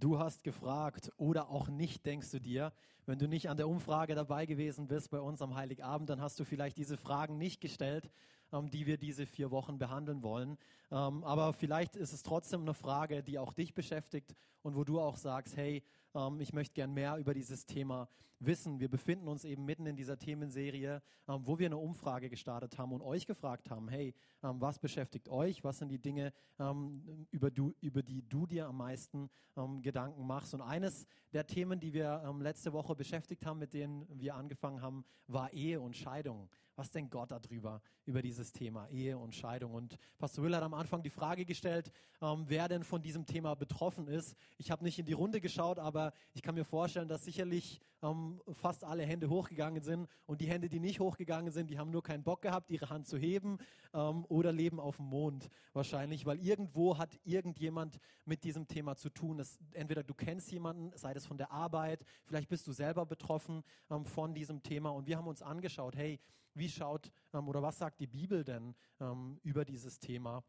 Du hast gefragt oder auch nicht, denkst du dir. Wenn du nicht an der Umfrage dabei gewesen bist bei uns am Heiligabend, dann hast du vielleicht diese Fragen nicht gestellt, ähm, die wir diese vier Wochen behandeln wollen. Ähm, aber vielleicht ist es trotzdem eine Frage, die auch dich beschäftigt und wo du auch sagst, hey, ähm, ich möchte gern mehr über dieses Thema wissen. Wir befinden uns eben mitten in dieser Themenserie, ähm, wo wir eine Umfrage gestartet haben und euch gefragt haben, hey, ähm, was beschäftigt euch? Was sind die Dinge, ähm, über, du, über die du dir am meisten Gedanken machst? Und eines der Themen, die wir letzte Woche beschäftigt haben, mit denen wir angefangen haben, war Ehe und Scheidung. Was denkt Gott darüber, über dieses Thema Ehe und Scheidung. Und Pastor Will hat am Anfang die Frage gestellt, ähm, wer denn von diesem Thema betroffen ist. Ich habe nicht in die Runde geschaut, aber ich kann mir vorstellen, dass sicherlich ähm, fast alle Hände hochgegangen sind. Und die Hände, die nicht hochgegangen sind, die haben nur keinen Bock gehabt, ihre Hand zu heben ähm, oder leben auf dem Mond wahrscheinlich, weil irgendwo hat irgendjemand mit diesem Thema zu tun. Das, entweder du kennst jemanden, sei es von der Arbeit, vielleicht bist du selber betroffen ähm, von diesem Thema. Und wir haben uns angeschaut, hey, wie schaut ähm, oder was sagt die Bibel denn ähm, über dieses Thema?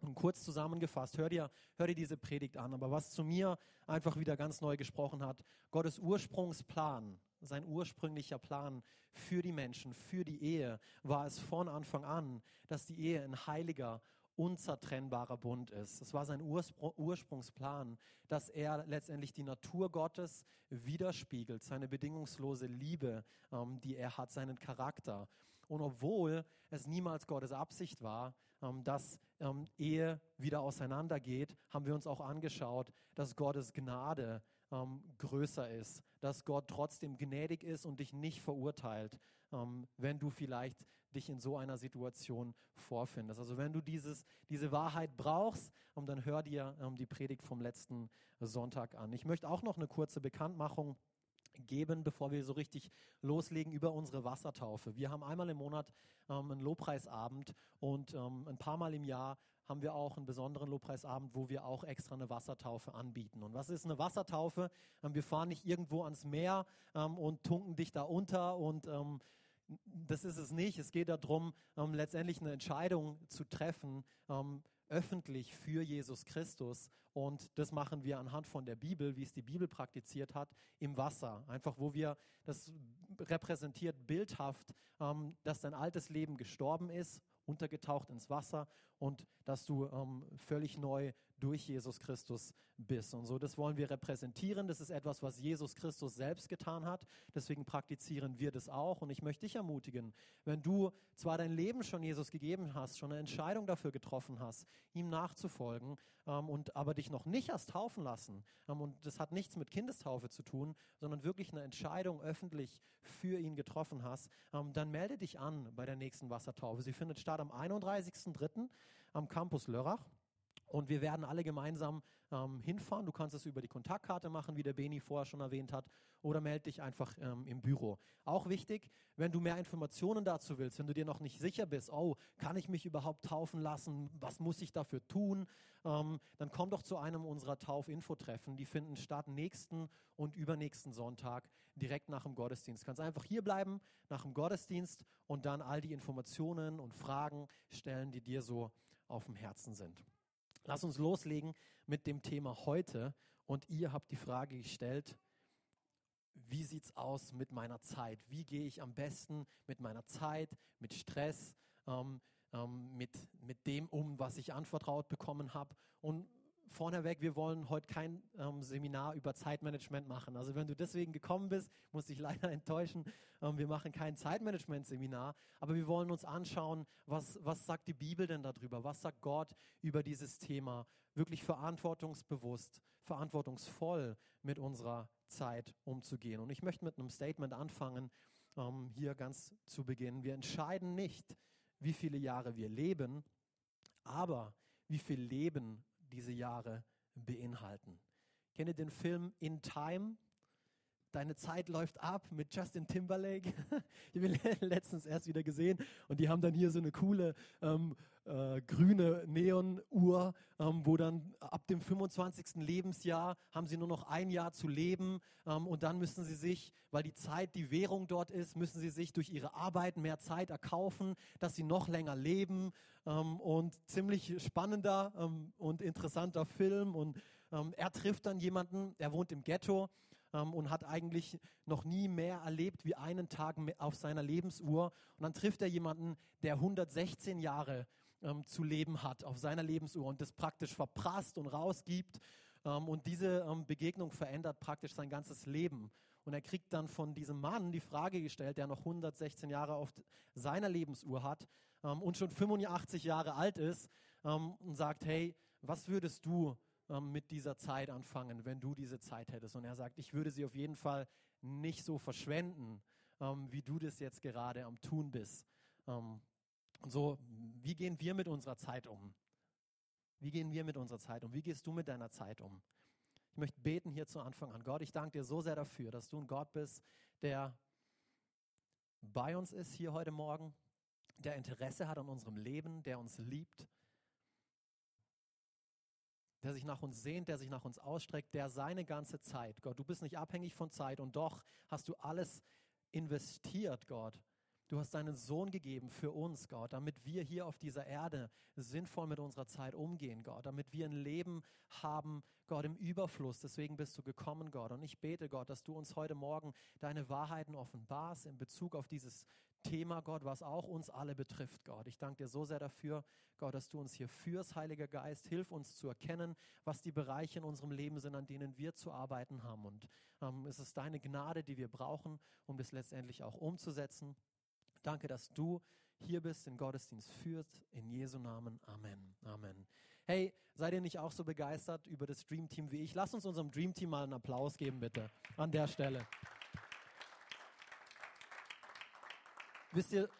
Und kurz zusammengefasst, hör dir, hör dir diese Predigt an. Aber was zu mir einfach wieder ganz neu gesprochen hat, Gottes Ursprungsplan, sein ursprünglicher Plan für die Menschen, für die Ehe, war es von Anfang an, dass die Ehe ein heiliger unzertrennbarer Bund ist. Das war sein Ursprungsplan, dass er letztendlich die Natur Gottes widerspiegelt, seine bedingungslose Liebe, ähm, die er hat, seinen Charakter. Und obwohl es niemals Gottes Absicht war, ähm, dass ähm, Ehe wieder auseinandergeht, haben wir uns auch angeschaut, dass Gottes Gnade ähm, größer ist, dass Gott trotzdem gnädig ist und dich nicht verurteilt, ähm, wenn du vielleicht dich in so einer Situation vorfindest. Also wenn du dieses, diese Wahrheit brauchst, ähm, dann hör dir ähm, die Predigt vom letzten Sonntag an. Ich möchte auch noch eine kurze Bekanntmachung geben, bevor wir so richtig loslegen über unsere Wassertaufe. Wir haben einmal im Monat ähm, einen Lobpreisabend und ähm, ein paar Mal im Jahr haben wir auch einen besonderen Lobpreisabend, wo wir auch extra eine Wassertaufe anbieten. Und was ist eine Wassertaufe? Ähm, wir fahren nicht irgendwo ans Meer ähm, und tunken dich da unter und ähm, das ist es nicht. Es geht darum, ähm, letztendlich eine Entscheidung zu treffen, öffentlich für Jesus Christus. Und das machen wir anhand von der Bibel, wie es die Bibel praktiziert hat, im Wasser. Einfach, wo wir, das repräsentiert bildhaft, ähm, dass dein altes Leben gestorben ist untergetaucht ins Wasser und dass du ähm, völlig neu durch Jesus Christus bist. Und so, das wollen wir repräsentieren. Das ist etwas, was Jesus Christus selbst getan hat. Deswegen praktizieren wir das auch. Und ich möchte dich ermutigen, wenn du zwar dein Leben schon Jesus gegeben hast, schon eine Entscheidung dafür getroffen hast, ihm nachzufolgen, ähm, und aber dich noch nicht hast taufen lassen, ähm, und das hat nichts mit Kindestaufe zu tun, sondern wirklich eine Entscheidung öffentlich für ihn getroffen hast, ähm, dann melde dich an bei der nächsten Wassertaufe. Sie findet statt am 31.03. am Campus Lörrach. Und wir werden alle gemeinsam ähm, hinfahren. Du kannst es über die Kontaktkarte machen, wie der Beni vorher schon erwähnt hat, oder melde dich einfach ähm, im Büro. Auch wichtig, wenn du mehr Informationen dazu willst, wenn du dir noch nicht sicher bist, oh, kann ich mich überhaupt taufen lassen? Was muss ich dafür tun? Ähm, dann komm doch zu einem unserer Taufinfotreffen. Die finden statt nächsten und übernächsten Sonntag direkt nach dem Gottesdienst. Du kannst einfach hier bleiben nach dem Gottesdienst und dann all die Informationen und Fragen stellen, die dir so auf dem Herzen sind. Lass uns loslegen mit dem Thema heute. Und ihr habt die Frage gestellt, wie sieht's aus mit meiner Zeit? Wie gehe ich am besten mit meiner Zeit, mit Stress, ähm, ähm, mit, mit dem um, was ich anvertraut bekommen habe? Und vorneweg, wir wollen heute kein ähm, Seminar über Zeitmanagement machen. Also wenn du deswegen gekommen bist, muss ich leider enttäuschen, ähm, wir machen kein Zeitmanagement-Seminar, aber wir wollen uns anschauen, was, was sagt die Bibel denn darüber? Was sagt Gott über dieses Thema? Wirklich verantwortungsbewusst, verantwortungsvoll mit unserer Zeit umzugehen. Und ich möchte mit einem Statement anfangen, ähm, hier ganz zu Beginn. Wir entscheiden nicht, wie viele Jahre wir leben, aber wie viel Leben diese Jahre beinhalten. Kennt ihr den Film In Time? Deine Zeit läuft ab mit Justin Timberlake. ich habe ihn letztens erst wieder gesehen und die haben dann hier so eine coole ähm, äh, grüne Neonuhr, ähm, wo dann ab dem 25. Lebensjahr haben sie nur noch ein Jahr zu leben ähm, und dann müssen sie sich, weil die Zeit die Währung dort ist, müssen sie sich durch ihre Arbeit mehr Zeit erkaufen, dass sie noch länger leben ähm, und ziemlich spannender ähm, und interessanter Film und ähm, er trifft dann jemanden, er wohnt im Ghetto ähm, und hat eigentlich noch nie mehr erlebt wie einen Tag auf seiner Lebensuhr. Und dann trifft er jemanden, der 116 Jahre ähm, zu leben hat auf seiner Lebensuhr und das praktisch verprasst und rausgibt. Ähm, und diese ähm, Begegnung verändert praktisch sein ganzes Leben. Und er kriegt dann von diesem Mann die Frage gestellt, der noch 116 Jahre auf seiner Lebensuhr hat ähm, und schon 85 Jahre alt ist ähm, und sagt, hey, was würdest du ähm, mit dieser Zeit anfangen, wenn du diese Zeit hättest? Und er sagt, ich würde sie auf jeden Fall nicht so verschwenden, ähm, wie du das jetzt gerade am Tun bist. Ähm, und so, wie gehen wir mit unserer Zeit um? Wie gehen wir mit unserer Zeit um? Wie gehst du mit deiner Zeit um? Ich möchte beten hier zu Anfang an. Gott, ich danke dir so sehr dafür, dass du ein Gott bist, der bei uns ist hier heute Morgen, der Interesse hat an unserem Leben, der uns liebt, der sich nach uns sehnt, der sich nach uns ausstreckt, der seine ganze Zeit, Gott, du bist nicht abhängig von Zeit und doch hast du alles investiert, Gott, Du hast deinen Sohn gegeben für uns, Gott, damit wir hier auf dieser Erde sinnvoll mit unserer Zeit umgehen, Gott, damit wir ein Leben haben, Gott, im Überfluss. Deswegen bist du gekommen, Gott. Und ich bete, Gott, dass du uns heute Morgen deine Wahrheiten offenbarst in Bezug auf dieses Thema, Gott, was auch uns alle betrifft, Gott. Ich danke dir so sehr dafür, Gott, dass du uns hier führst, Heiliger Geist. Hilf uns zu erkennen, was die Bereiche in unserem Leben sind, an denen wir zu arbeiten haben. Und ähm, es ist deine Gnade, die wir brauchen, um das letztendlich auch umzusetzen. Danke, dass du hier bist, den Gottesdienst führst. In Jesu Namen. Amen. Amen. Hey, seid ihr nicht auch so begeistert über das Dream Team wie ich? Lass uns unserem Dream Team mal einen Applaus geben, bitte, an der Stelle. Wisst ihr,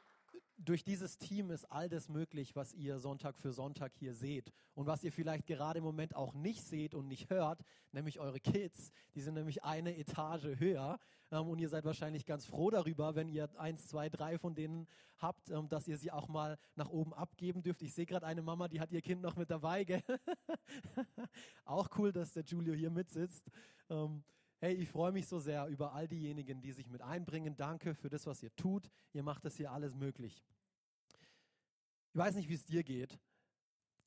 durch dieses Team ist all das möglich, was ihr Sonntag für Sonntag hier seht und was ihr vielleicht gerade im Moment auch nicht seht und nicht hört, nämlich eure Kids. Die sind nämlich eine Etage höher ähm, und ihr seid wahrscheinlich ganz froh darüber, wenn ihr eins, zwei, drei von denen habt, ähm, dass ihr sie auch mal nach oben abgeben dürft. Ich sehe gerade eine Mama, die hat ihr Kind noch mit dabei. Gell? auch cool, dass der Julio hier mitsitzt. Ähm, Hey, ich freue mich so sehr über all diejenigen, die sich mit einbringen. Danke für das, was ihr tut. Ihr macht das hier alles möglich. Ich weiß nicht, wie es dir geht,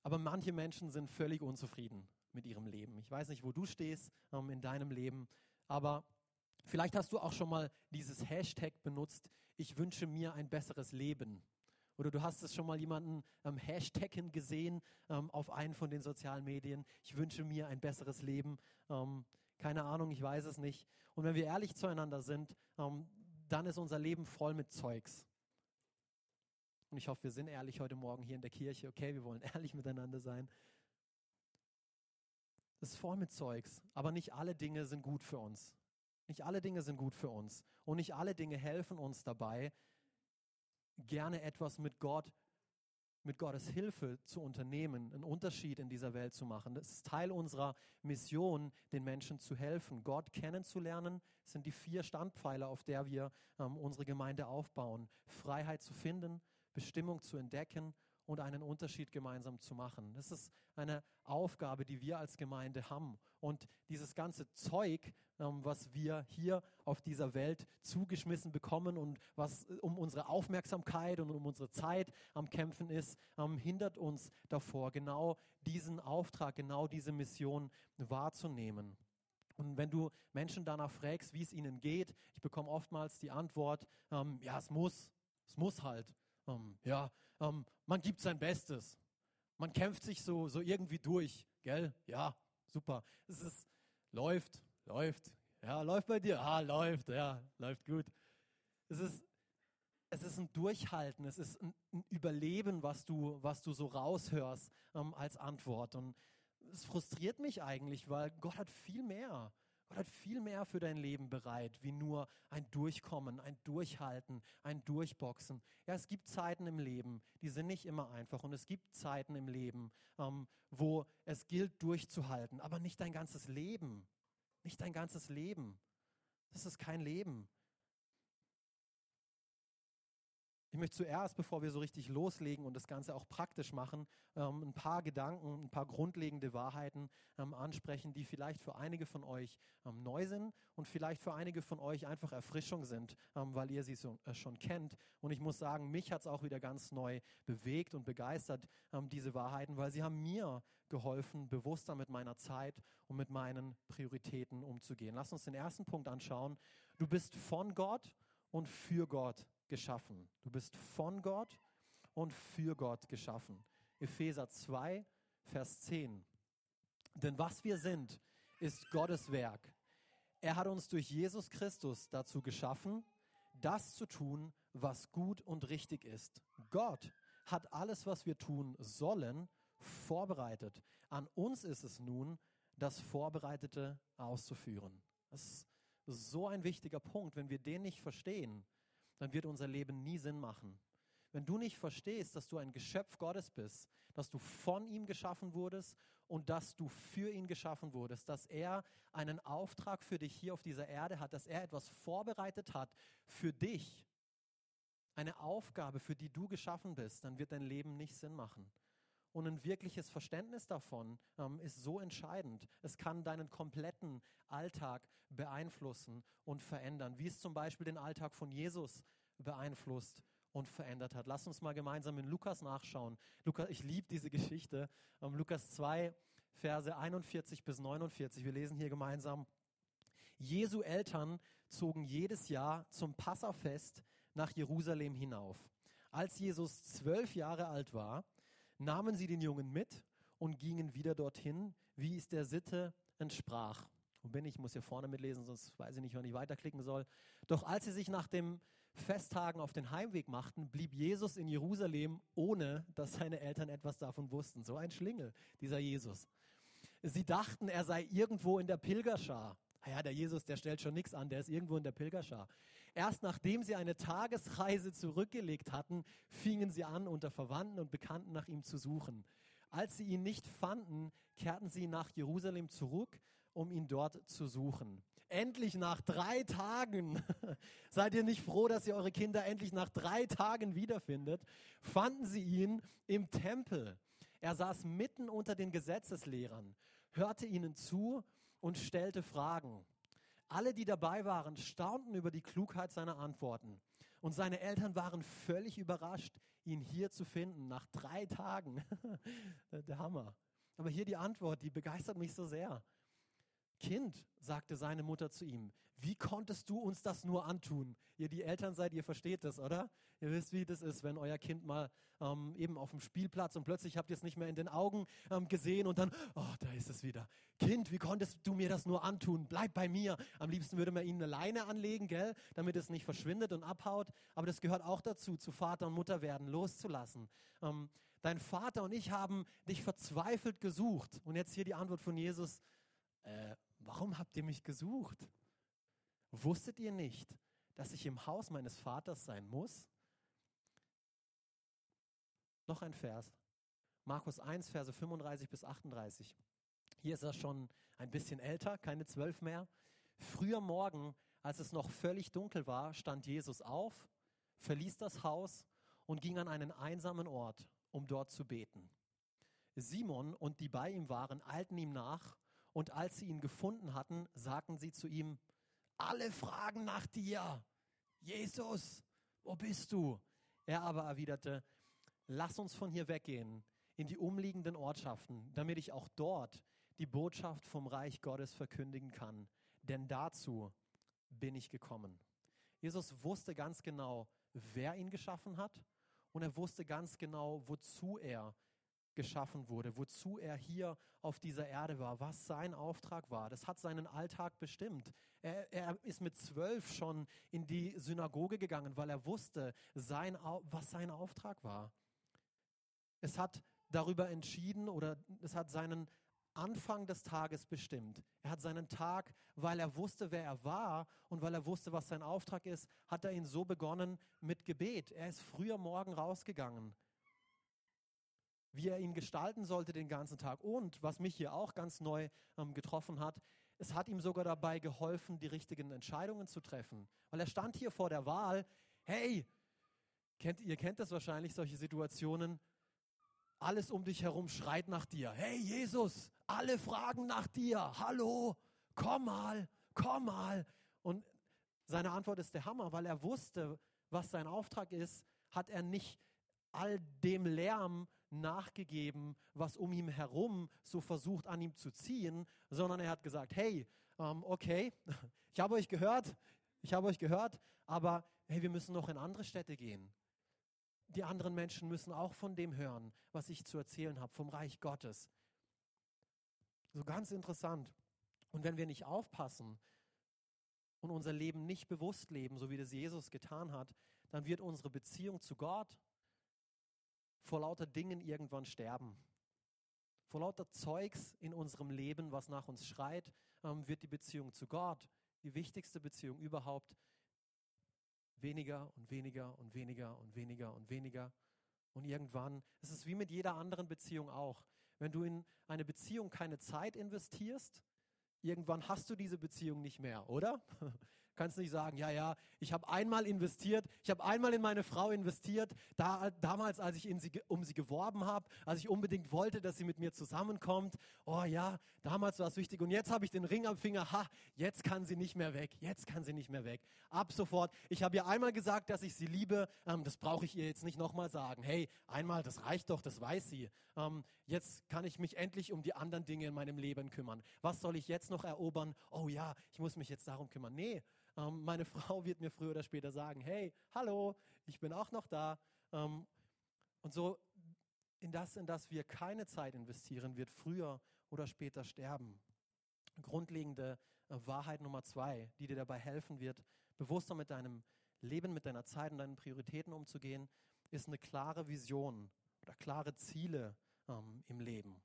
aber manche Menschen sind völlig unzufrieden mit ihrem Leben. Ich weiß nicht, wo du stehst ähm, in deinem Leben, aber vielleicht hast du auch schon mal dieses Hashtag benutzt, ich wünsche mir ein besseres Leben. Oder du hast es schon mal jemanden ähm, Hashtaggen gesehen ähm, auf einen von den sozialen Medien, ich wünsche mir ein besseres Leben. Ähm, keine Ahnung, ich weiß es nicht. Und wenn wir ehrlich zueinander sind, ähm, dann ist unser Leben voll mit Zeugs. Und ich hoffe, wir sind ehrlich heute Morgen hier in der Kirche. Okay, wir wollen ehrlich miteinander sein. Es ist voll mit Zeugs, aber nicht alle Dinge sind gut für uns. Nicht alle Dinge sind gut für uns. Und nicht alle Dinge helfen uns dabei, gerne etwas mit Gott mit Gottes Hilfe zu unternehmen, einen Unterschied in dieser Welt zu machen. Das ist Teil unserer Mission, den Menschen zu helfen. Gott kennenzulernen, sind die vier Standpfeiler, auf der wir ähm, unsere Gemeinde aufbauen. Freiheit zu finden, Bestimmung zu entdecken und einen Unterschied gemeinsam zu machen. Das ist eine Aufgabe, die wir als Gemeinde haben. Und dieses ganze Zeug, ähm, was wir hier auf dieser Welt zugeschmissen bekommen und was äh, um unsere Aufmerksamkeit und um unsere Zeit am Kämpfen ist, ähm, hindert uns davor, genau diesen Auftrag, genau diese Mission wahrzunehmen. Und wenn du Menschen danach fragst, wie es ihnen geht, ich bekomme oftmals die Antwort, ähm, ja, es muss, es muss halt. Ähm, ja, ähm, man gibt sein Bestes. Man kämpft sich so, so irgendwie durch, gell? Ja, super. Es ist, läuft, läuft. Ja, läuft bei dir? Ah, läuft, ja, läuft gut. Es ist, es ist ein Durchhalten, es ist ein, Überleben, was du, was du so raushörst ähm, als Antwort. Und es frustriert mich eigentlich, weil Gott hat viel mehr. Gott hat viel mehr für dein Leben bereit, wie nur ein Durchkommen, ein Durchhalten, ein Durchboxen. Ja, es gibt Zeiten im Leben, die sind nicht immer einfach. Und es gibt Zeiten im Leben, ähm, wo es gilt, durchzuhalten, aber nicht dein ganzes Leben. Nicht dein ganzes Leben. Das ist kein Leben. Ich möchte zuerst, bevor wir so richtig loslegen und das Ganze auch praktisch machen, ähm, ein paar Gedanken, ein paar grundlegende Wahrheiten ähm, ansprechen, die vielleicht für einige von euch ähm, neu sind und vielleicht für einige von euch einfach Erfrischung sind, weil ihr sie so, äh, schon kennt. Und ich muss sagen, mich hat es auch wieder ganz neu bewegt und begeistert, diese Wahrheiten, weil sie haben mir geholfen, bewusster mit meiner Zeit und mit meinen Prioritäten umzugehen. Lass uns den ersten Punkt anschauen. Du bist von Gott und für Gott geschaffen. Du bist von Gott und für Gott geschaffen. Epheser 2, Vers 10. Denn was wir sind, ist Gottes Werk. Er hat uns durch Jesus Christus dazu geschaffen, das zu tun, was gut und richtig ist. Gott hat alles, was wir tun sollen, vorbereitet. An uns ist es nun, das Vorbereitete auszuführen. Das ist so ein wichtiger Punkt. Wenn wir den nicht verstehen, dann wird unser Leben nie Sinn machen. Wenn du nicht verstehst, dass du ein Geschöpf Gottes bist, dass du von ihm geschaffen wurdest und dass du für ihn geschaffen wurdest, dass er einen Auftrag für dich hier auf dieser Erde hat, dass er etwas vorbereitet hat für dich, eine Aufgabe, für die du geschaffen bist, dann wird dein Leben nicht Sinn machen. Und ein wirkliches Verständnis davon ähm, ist so entscheidend. Es kann deinen kompletten Alltag beeinflussen und verändern, wie es zum Beispiel den Alltag von Jesus beeinflusst und verändert hat. Lass uns mal gemeinsam in Lukas nachschauen. Lukas, ich liebe diese Geschichte. Ähm, Lukas 2, Verse 41 bis 49. Wir lesen hier gemeinsam. Jesu Eltern zogen jedes Jahr zum Passafest nach Jerusalem hinauf. Als Jesus zwölf Jahre alt war, nahmen sie den Jungen mit und gingen wieder dorthin, wie es der Sitte entsprach. Wo bin ich? Ich muss hier vorne mitlesen, sonst weiß ich nicht, wann ich weiterklicken soll. Doch als sie sich nach dem Festtagen auf den Heimweg machten, blieb Jesus in Jerusalem, ohne dass seine Eltern etwas davon wussten. So ein Schlingel, dieser Jesus. Sie dachten, er sei irgendwo in der Pilgerschar. Ah ja, der Jesus, der stellt schon nichts an, der ist irgendwo in der Pilgerschar. Erst nachdem sie eine Tagesreise zurückgelegt hatten, fingen sie an, unter Verwandten und Bekannten nach ihm zu suchen. Als sie ihn nicht fanden, kehrten sie nach Jerusalem zurück, um ihn dort zu suchen. Endlich nach drei Tagen, seid ihr nicht froh, dass ihr eure Kinder endlich nach drei Tagen wiederfindet, fanden sie ihn im Tempel. Er saß mitten unter den Gesetzeslehrern, hörte ihnen zu und stellte Fragen. Alle, die dabei waren, staunten über die Klugheit seiner Antworten. Und seine Eltern waren völlig überrascht, ihn hier zu finden, nach drei Tagen. Der Hammer. Aber hier die Antwort, die begeistert mich so sehr. Kind, sagte seine Mutter zu ihm, wie konntest du uns das nur antun? Ihr die Eltern seid, ihr versteht das, oder? Ihr wisst, wie das ist, wenn euer Kind mal ähm, eben auf dem Spielplatz und plötzlich habt ihr es nicht mehr in den Augen ähm, gesehen und dann, oh, da ist es wieder. Kind, wie konntest du mir das nur antun? Bleib bei mir. Am liebsten würde man ihnen eine Leine anlegen, gell, damit es nicht verschwindet und abhaut. Aber das gehört auch dazu, zu Vater und Mutter werden, loszulassen. Ähm, dein Vater und ich haben dich verzweifelt gesucht. Und jetzt hier die Antwort von Jesus. Äh, warum habt ihr mich gesucht? Wusstet ihr nicht, dass ich im Haus meines Vaters sein muss? Noch ein Vers. Markus 1, Verse 35 bis 38. Hier ist er schon ein bisschen älter, keine zwölf mehr. Früher Morgen, als es noch völlig dunkel war, stand Jesus auf, verließ das Haus und ging an einen einsamen Ort, um dort zu beten. Simon und die bei ihm waren, eilten ihm nach und als sie ihn gefunden hatten, sagten sie zu ihm, alle fragen nach dir. Jesus, wo bist du? Er aber erwiderte, lass uns von hier weggehen in die umliegenden Ortschaften, damit ich auch dort die Botschaft vom Reich Gottes verkündigen kann. Denn dazu bin ich gekommen. Jesus wusste ganz genau, wer ihn geschaffen hat und er wusste ganz genau, wozu er geschaffen wurde, wozu er hier auf dieser Erde war, was sein Auftrag war. Das hat seinen Alltag bestimmt. Er, er ist mit zwölf schon in die Synagoge gegangen, weil er wusste, sein, was sein Auftrag war. Es hat darüber entschieden oder es hat seinen Anfang des Tages bestimmt. Er hat seinen Tag, weil er wusste, wer er war und weil er wusste, was sein Auftrag ist, hat er ihn so begonnen mit Gebet. Er ist früher Morgen rausgegangen wie er ihn gestalten sollte den ganzen Tag. Und was mich hier auch ganz neu ähm, getroffen hat, es hat ihm sogar dabei geholfen, die richtigen Entscheidungen zu treffen. Weil er stand hier vor der Wahl, hey, Kennt, ihr kennt das wahrscheinlich, solche Situationen. Alles um dich herum schreit nach dir. Hey Jesus, alle fragen nach dir. Hallo, komm mal, komm mal. Und seine Antwort ist der Hammer, weil er wusste, was sein Auftrag ist, hat er nicht all dem Lärm nachgegeben, was um ihn herum so versucht an ihm zu ziehen, sondern er hat gesagt, hey, ähm, okay, ich habe euch gehört, ich habe euch gehört, aber hey, wir müssen noch in andere Städte gehen. Die anderen Menschen müssen auch von dem hören, was ich zu erzählen habe, vom Reich Gottes. So ganz interessant. Und wenn wir nicht aufpassen und unser Leben nicht bewusst leben, so wie das Jesus getan hat, dann wird unsere Beziehung zu Gott vor lauter Dingen irgendwann sterben. Vor lauter Zeugs in unserem Leben, was nach uns schreit, ähm, wird die Beziehung zu Gott, die wichtigste Beziehung überhaupt, weniger und weniger und weniger und weniger und weniger. Und irgendwann, es ist wie mit jeder anderen Beziehung auch. Wenn du in eine Beziehung keine Zeit investierst, irgendwann hast du diese Beziehung nicht mehr, oder? kannst nicht sagen, ja, ja, ich habe einmal investiert, ich habe einmal in meine Frau investiert, da, damals, als ich sie, um sie geworben habe, als ich unbedingt wollte, dass sie mit mir zusammenkommt. Oh ja, damals war es wichtig und jetzt habe ich den Ring am Finger, ha, jetzt kann sie nicht mehr weg, jetzt kann sie nicht mehr weg. Ab sofort, ich habe ihr einmal gesagt, dass ich sie liebe, ähm, das brauche ich ihr jetzt nicht nochmal sagen. Hey, einmal, das reicht doch, das weiß sie. Ähm, jetzt kann ich mich endlich um die anderen Dinge in meinem Leben kümmern. Was soll ich jetzt noch erobern? Oh ja, ich muss mich jetzt darum kümmern. Nee, ähm, meine Frau wird mir früher oder später sagen, hey, hallo, ich bin auch noch da. Ähm, und so in das, in das wir keine Zeit investieren, wird früher oder später sterben. Grundlegende äh, Wahrheit Nummer zwei, die dir dabei helfen wird, bewusster mit deinem Leben, mit deiner Zeit und deinen Prioritäten umzugehen, ist eine klare Vision oder klare Ziele ähm, im Leben.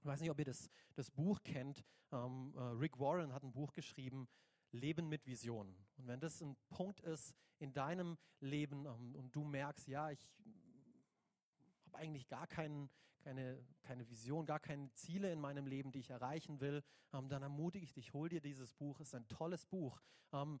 Ich weiß nicht, ob ihr das, das Buch kennt. Ähm, äh, Rick Warren hat ein Buch geschrieben, Leben mit Vision. Und wenn das ein Punkt ist in deinem Leben ähm, und du merkst, ja, ich habe eigentlich gar kein, keine, keine Vision, gar keine Ziele in meinem Leben, die ich erreichen will, ähm, dann ermutige ich dich, hol dir dieses Buch. Es ist ein tolles Buch. Ähm,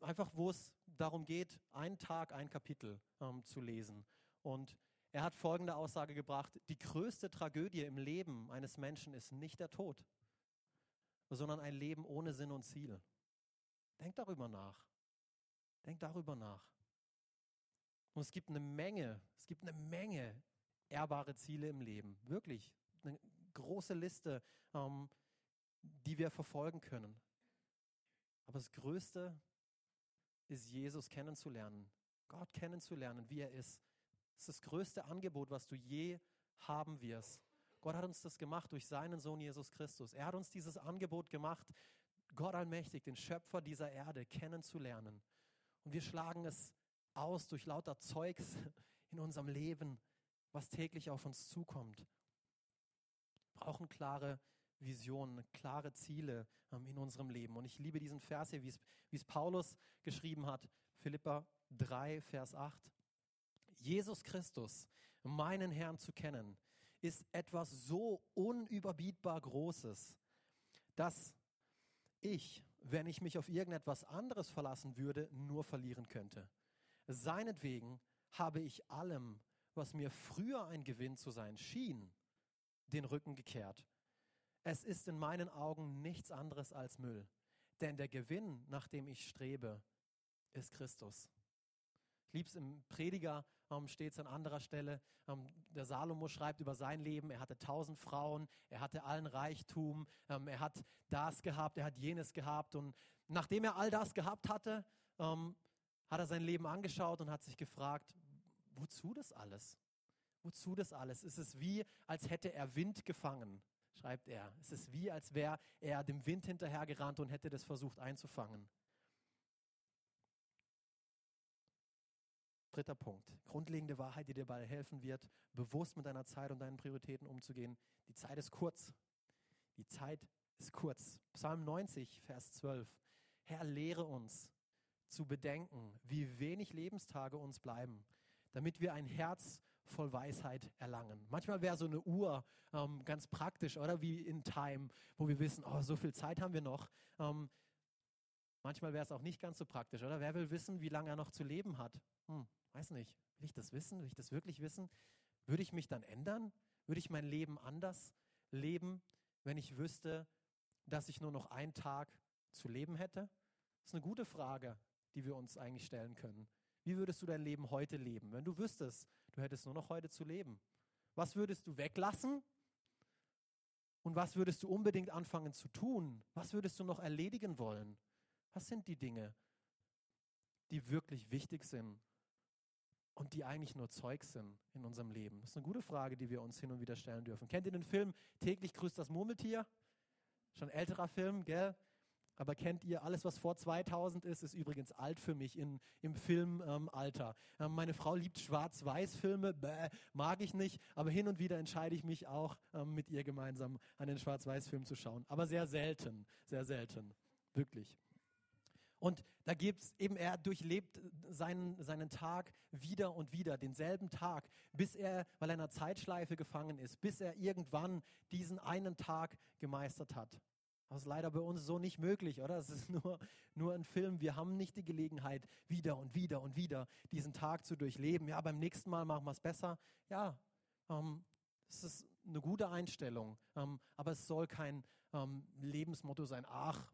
einfach, wo es darum geht, einen Tag, ein Kapitel zu lesen. Und er hat folgende Aussage gebracht, die größte Tragödie im Leben eines Menschen ist nicht der Tod, sondern ein Leben ohne Sinn und Ziel. Denk darüber nach. Denk darüber nach. Und es gibt eine Menge, es gibt eine Menge ehrbare Ziele im Leben. Wirklich. Eine große Liste, ähm, die wir verfolgen können. Aber das Größte ist, Jesus kennenzulernen, Gott kennenzulernen, wie er ist. Das ist das größte Angebot, was du je haben wirst. Gott hat uns das gemacht durch seinen Sohn Jesus Christus. Er hat uns dieses Angebot gemacht, Gott allmächtig, den Schöpfer dieser Erde kennenzulernen. Und wir schlagen es aus durch lauter Zeugs in unserem Leben, was täglich auf uns zukommt. Wir brauchen klare Visionen, klare Ziele ähm, in unserem Leben. Und ich liebe diesen Vers hier, wie es, wie es Paulus geschrieben hat, Philippa 3, Vers 8. Jesus Christus, meinen Herrn zu kennen, ist etwas so unüberbietbar Großes, dass ich, wenn ich mich auf irgendetwas anderes verlassen würde, nur verlieren könnte. Seinetwegen habe ich allem, was mir früher ein Gewinn zu sein schien, den Rücken gekehrt. Es ist in meinen Augen nichts anderes als Müll, denn der Gewinn, nach dem ich strebe, ist Christus. Ich liebe es im Prediger, ähm, steht es an anderer Stelle. Ähm, der Salomo schreibt über sein Leben, er hatte tausend Frauen, er hatte allen Reichtum, ähm, er hat das gehabt, er hat jenes gehabt. Und nachdem er all das gehabt hatte, ähm, hat er sein Leben angeschaut und hat sich gefragt, wozu das alles? Wozu das alles? Es ist wie, als hätte er Wind gefangen, schreibt er. Es ist wie, als wäre er dem Wind hinterhergerannt und hätte das versucht einzufangen. Dritter Punkt. Grundlegende Wahrheit, die dir dabei helfen wird, bewusst mit deiner Zeit und deinen Prioritäten umzugehen. Die Zeit ist kurz. Die Zeit ist kurz. Psalm 90, Vers 12. Herr, lehre uns zu bedenken, wie wenig Lebenstage uns bleiben, damit wir ein Herz voll Weisheit erlangen. Manchmal wäre so eine Uhr ähm, ganz praktisch, oder wie in Time, wo wir wissen, oh, so viel Zeit haben wir noch. Ähm, Manchmal wäre es auch nicht ganz so praktisch, oder? Wer will wissen, wie lange er noch zu leben hat? Hm, weiß nicht. Will ich das wissen? Will ich das wirklich wissen? Würde ich mich dann ändern? Würde ich mein Leben anders leben, wenn ich wüsste, dass ich nur noch einen Tag zu leben hätte? Das ist eine gute Frage, die wir uns eigentlich stellen können. Wie würdest du dein Leben heute leben, wenn du wüsstest, du hättest nur noch heute zu leben? Was würdest du weglassen? Und was würdest du unbedingt anfangen zu tun? Was würdest du noch erledigen wollen? Was sind die Dinge, die wirklich wichtig sind und die eigentlich nur Zeug sind in unserem Leben? Das ist eine gute Frage, die wir uns hin und wieder stellen dürfen. Kennt ihr den Film Täglich grüßt das Murmeltier? Schon älterer Film, gell? Aber kennt ihr, alles, was vor 2000 ist, ist übrigens alt für mich in, im Filmalter. Ähm, ähm, meine Frau liebt Schwarz-Weiß-Filme, mag ich nicht, aber hin und wieder entscheide ich mich auch, ähm, mit ihr gemeinsam einen Schwarz-Weiß-Film zu schauen. Aber sehr selten, sehr selten, wirklich. Und da gibt es eben, er durchlebt seinen, seinen Tag wieder und wieder, denselben Tag, bis er, weil er in einer Zeitschleife gefangen ist, bis er irgendwann diesen einen Tag gemeistert hat. Das ist leider bei uns so nicht möglich, oder? Es ist nur, nur ein Film. Wir haben nicht die Gelegenheit, wieder und wieder und wieder diesen Tag zu durchleben. Ja, beim nächsten Mal machen wir es besser. Ja, ähm, es ist eine gute Einstellung, ähm, aber es soll kein ähm, Lebensmotto sein. Ach,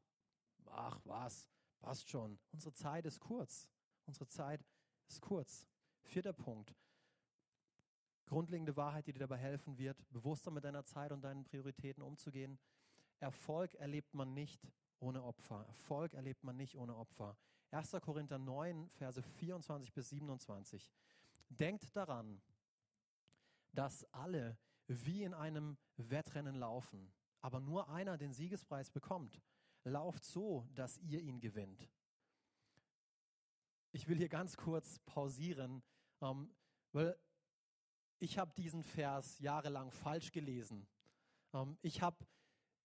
ach, was? Passt schon. Unsere Zeit ist kurz. Unsere Zeit ist kurz. Vierter Punkt. Grundlegende Wahrheit, die dir dabei helfen wird, bewusster mit deiner Zeit und deinen Prioritäten umzugehen. Erfolg erlebt man nicht ohne Opfer. Erfolg erlebt man nicht ohne Opfer. 1. Korinther 9, Verse 24 bis 27. Denkt daran, dass alle wie in einem Wettrennen laufen, aber nur einer den Siegespreis bekommt lauft so, dass ihr ihn gewinnt. Ich will hier ganz kurz pausieren, ähm, weil ich habe diesen Vers jahrelang falsch gelesen. Ähm, ich habe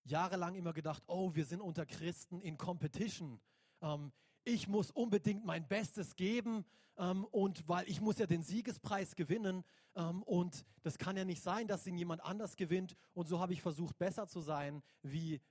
jahrelang immer gedacht, oh, wir sind unter Christen in Competition. Ähm, ich muss unbedingt mein Bestes geben ähm, und weil ich muss ja den Siegespreis gewinnen ähm, und das kann ja nicht sein, dass ihn jemand anders gewinnt und so habe ich versucht besser zu sein wie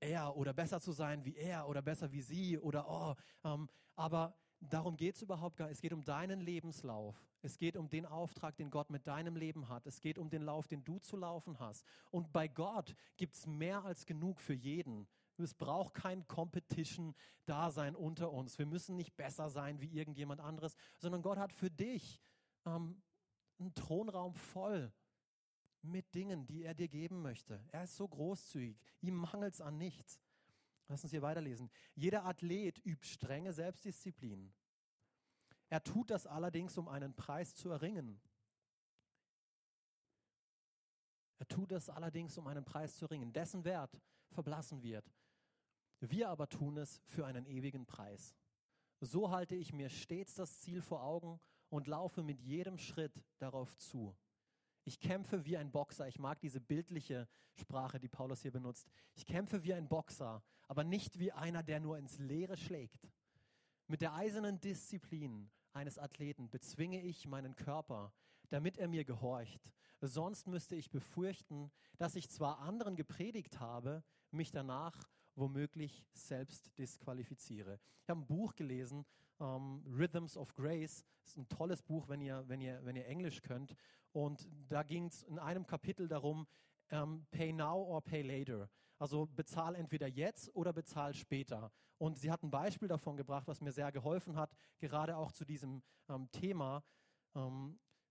er oder besser zu sein wie er oder besser wie sie oder oh. Ähm, aber darum geht es überhaupt gar nicht. Es geht um deinen Lebenslauf. Es geht um den Auftrag, den Gott mit deinem Leben hat. Es geht um den Lauf, den du zu laufen hast. Und bei Gott gibt es mehr als genug für jeden. Es braucht kein Competition-Dasein unter uns. Wir müssen nicht besser sein wie irgendjemand anderes, sondern Gott hat für dich ähm, einen Thronraum voll mit Dingen, die er dir geben möchte. Er ist so großzügig, ihm mangelt es an nichts. Lass uns hier weiterlesen. Jeder Athlet übt strenge Selbstdisziplin. Er tut das allerdings, um einen Preis zu erringen. Er tut das allerdings, um einen Preis zu erringen, dessen Wert verblassen wird. Wir aber tun es für einen ewigen Preis. So halte ich mir stets das Ziel vor Augen und laufe mit jedem Schritt darauf zu. Ich kämpfe wie ein Boxer. Ich mag diese bildliche Sprache, die Paulus hier benutzt. Ich kämpfe wie ein Boxer, aber nicht wie einer, der nur ins Leere schlägt. Mit der eisernen Disziplin eines Athleten bezwinge ich meinen Körper, damit er mir gehorcht. Sonst müsste ich befürchten, dass ich zwar anderen gepredigt habe, mich danach womöglich selbst disqualifiziere. Ich habe ein Buch gelesen, ähm, Rhythms of Grace. Ist ein tolles Buch, wenn ihr, wenn ihr, wenn ihr Englisch könnt. Und da ging es in einem Kapitel darum, um, ähm, pay now or pay later. Also bezahl entweder jetzt oder bezahl später. Und sie hat ein Beispiel davon gebracht, was mir sehr geholfen hat, gerade auch zu diesem ähm, Thema.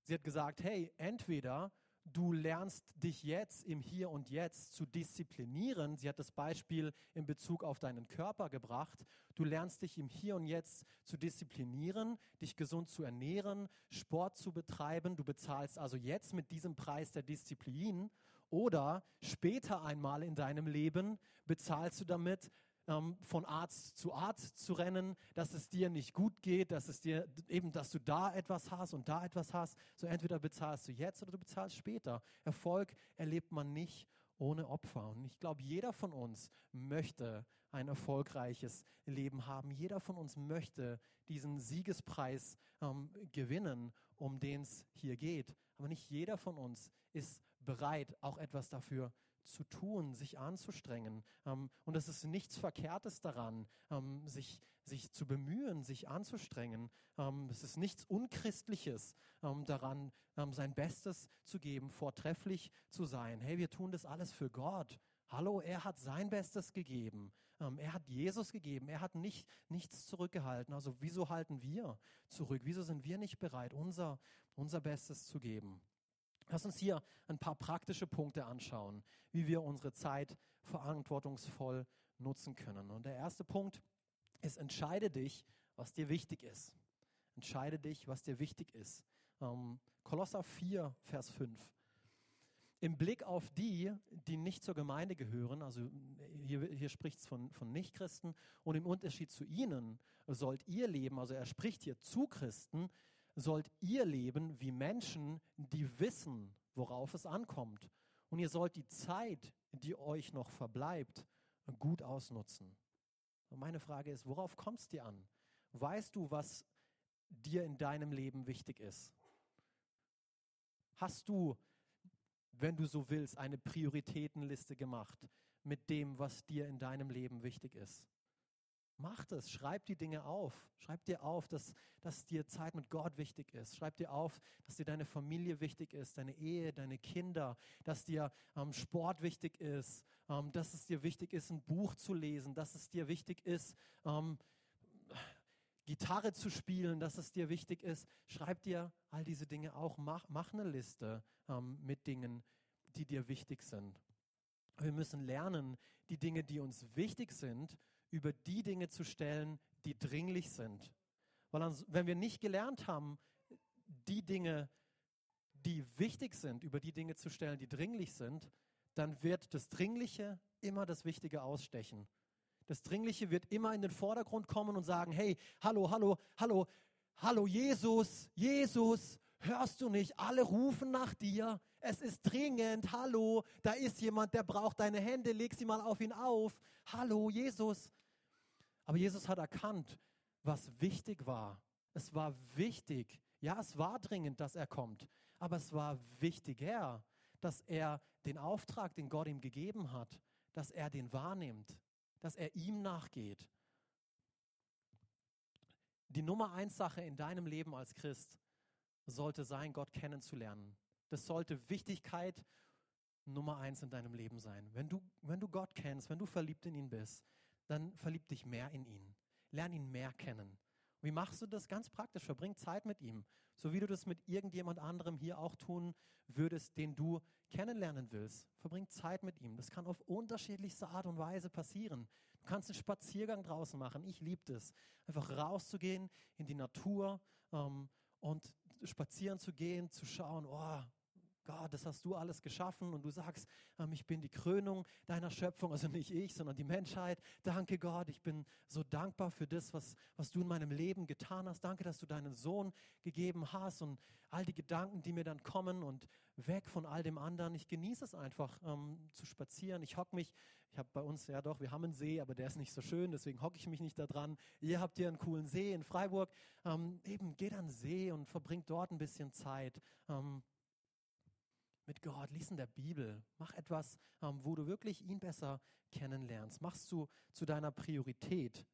sie hat gesagt, hey, entweder du lernst dich jetzt im Hier und Jetzt zu disziplinieren. Sie hat das Beispiel in Bezug auf deinen Körper gebracht. Du lernst dich im Hier und Jetzt zu disziplinieren, dich gesund zu ernähren, Sport zu betreiben. Du bezahlst also jetzt mit diesem Preis der Disziplin oder später einmal in deinem Leben bezahlst du damit ähm, von Arzt zu Arzt zu rennen, dass es dir nicht gut geht, dass es dir eben, dass du da etwas hast und da etwas hast. So entweder bezahlst du jetzt oder du bezahlst später. Erfolg erlebt man nicht ohne Opfer. Und ich glaube, jeder von uns möchte ein erfolgreiches Leben haben. Jeder von uns möchte diesen Siegespreis ähm, gewinnen, um den es hier geht. Aber nicht jeder von uns ist bereit, auch etwas dafür zu tun, sich anzustrengen. Ähm, und es ist nichts Verkehrtes daran, ähm, sich, sich zu bemühen, sich anzustrengen. Ähm, es ist nichts Unchristliches daran, sein Bestes zu geben, vortrefflich zu sein. Hey, wir tun das alles für Gott. Hallo, er hat sein Bestes gegeben. Er hat Jesus gegeben. Er hat nicht, nichts zurückgehalten. Also wieso halten wir zurück? Wieso sind wir nicht bereit, unser, unser Bestes zu geben? Lass uns hier ein paar praktische Punkte anschauen, wie wir unsere Zeit verantwortungsvoll nutzen können. Und der erste Punkt ist, entscheide dich, was dir wichtig ist. Entscheide dich, was dir wichtig ist. Ähm, Kolosser 4, Vers 5. Im Blick auf die, die nicht zur Gemeinde gehören, also hier, hier spricht es von, von Nichtchristen, und im Unterschied zu ihnen sollt ihr leben, also er spricht hier zu Christen, sollt ihr leben wie Menschen, die wissen, worauf es ankommt. Und ihr sollt die Zeit, die euch noch verbleibt, gut ausnutzen. Und meine Frage ist, worauf kommt es dir an? Weißt du, was dir in deinem Leben wichtig ist? Hast du, wenn du so willst, eine Prioritätenliste gemacht mit dem, was dir in deinem Leben wichtig ist? Mach das, schreib die Dinge auf. Schreib dir auf, dass, dass dir Zeit mit Gott wichtig ist. Schreib dir auf, dass dir deine Familie wichtig ist, deine Ehe, deine Kinder, dass dir ähm, Sport wichtig ist, ähm, dass es dir wichtig ist, ein Buch zu lesen, dass es dir wichtig ist, ähm, Gitarre zu spielen, dass es dir wichtig ist. Schreib dir all diese Dinge auch. Mach, mach eine Liste ähm, mit Dingen, die dir wichtig sind. Wir müssen lernen, die Dinge, die uns wichtig sind, über die Dinge zu stellen, die dringlich sind. Weil wenn wir nicht gelernt haben, die Dinge, die wichtig sind, über die Dinge zu stellen, die dringlich sind, dann wird das Dringliche immer das Wichtige ausstechen. Das Dringliche wird immer in den Vordergrund kommen und sagen, hey, hallo, hallo, hallo, hallo Jesus, Jesus, hörst du nicht? Alle rufen nach dir. Es ist dringend. Hallo, da ist jemand, der braucht deine Hände. Leg sie mal auf ihn auf. Hallo, Jesus. Aber Jesus hat erkannt, was wichtig war. Es war wichtig. Ja, es war dringend, dass er kommt. Aber es war wichtiger, dass er den Auftrag, den Gott ihm gegeben hat, dass er den wahrnimmt, dass er ihm nachgeht. Die Nummer eins Sache in deinem Leben als Christ sollte sein, Gott kennenzulernen. Das sollte Wichtigkeit Nummer eins in deinem Leben sein. Wenn du, wenn du Gott kennst, wenn du verliebt in ihn bist, dann verlieb dich mehr in ihn. Lern ihn mehr kennen. wie machst du das ganz praktisch? Verbring Zeit mit ihm, so wie du das mit irgendjemand anderem hier auch tun würdest, den du kennenlernen willst. Verbring Zeit mit ihm. Das kann auf unterschiedlichste Art und Weise passieren. Du kannst einen Spaziergang draußen machen. Ich liebe das. Einfach rauszugehen in die Natur ähm, und spazieren zu gehen, zu schauen, oh, Gott, das hast du alles geschaffen und du sagst, ähm, ich bin die Krönung deiner Schöpfung, also nicht ich, sondern die Menschheit. Danke Gott, ich bin so dankbar für das, was, was du in meinem Leben getan hast. Danke, dass du deinen Sohn gegeben hast und all die Gedanken, die mir dann kommen und weg von all dem anderen. Ich genieße es einfach ähm, zu spazieren. Ich hocke mich, ich habe bei uns, ja doch, wir haben einen See, aber der ist nicht so schön, deswegen hocke ich mich nicht da dran. Ihr habt hier einen coolen See in Freiburg. Ähm, eben, geht an den See und verbringt dort ein bisschen Zeit. Ähm, mit Gott, lies in der Bibel, mach etwas, ähm, wo du wirklich ihn besser kennenlernst. Machst du zu deiner Priorität.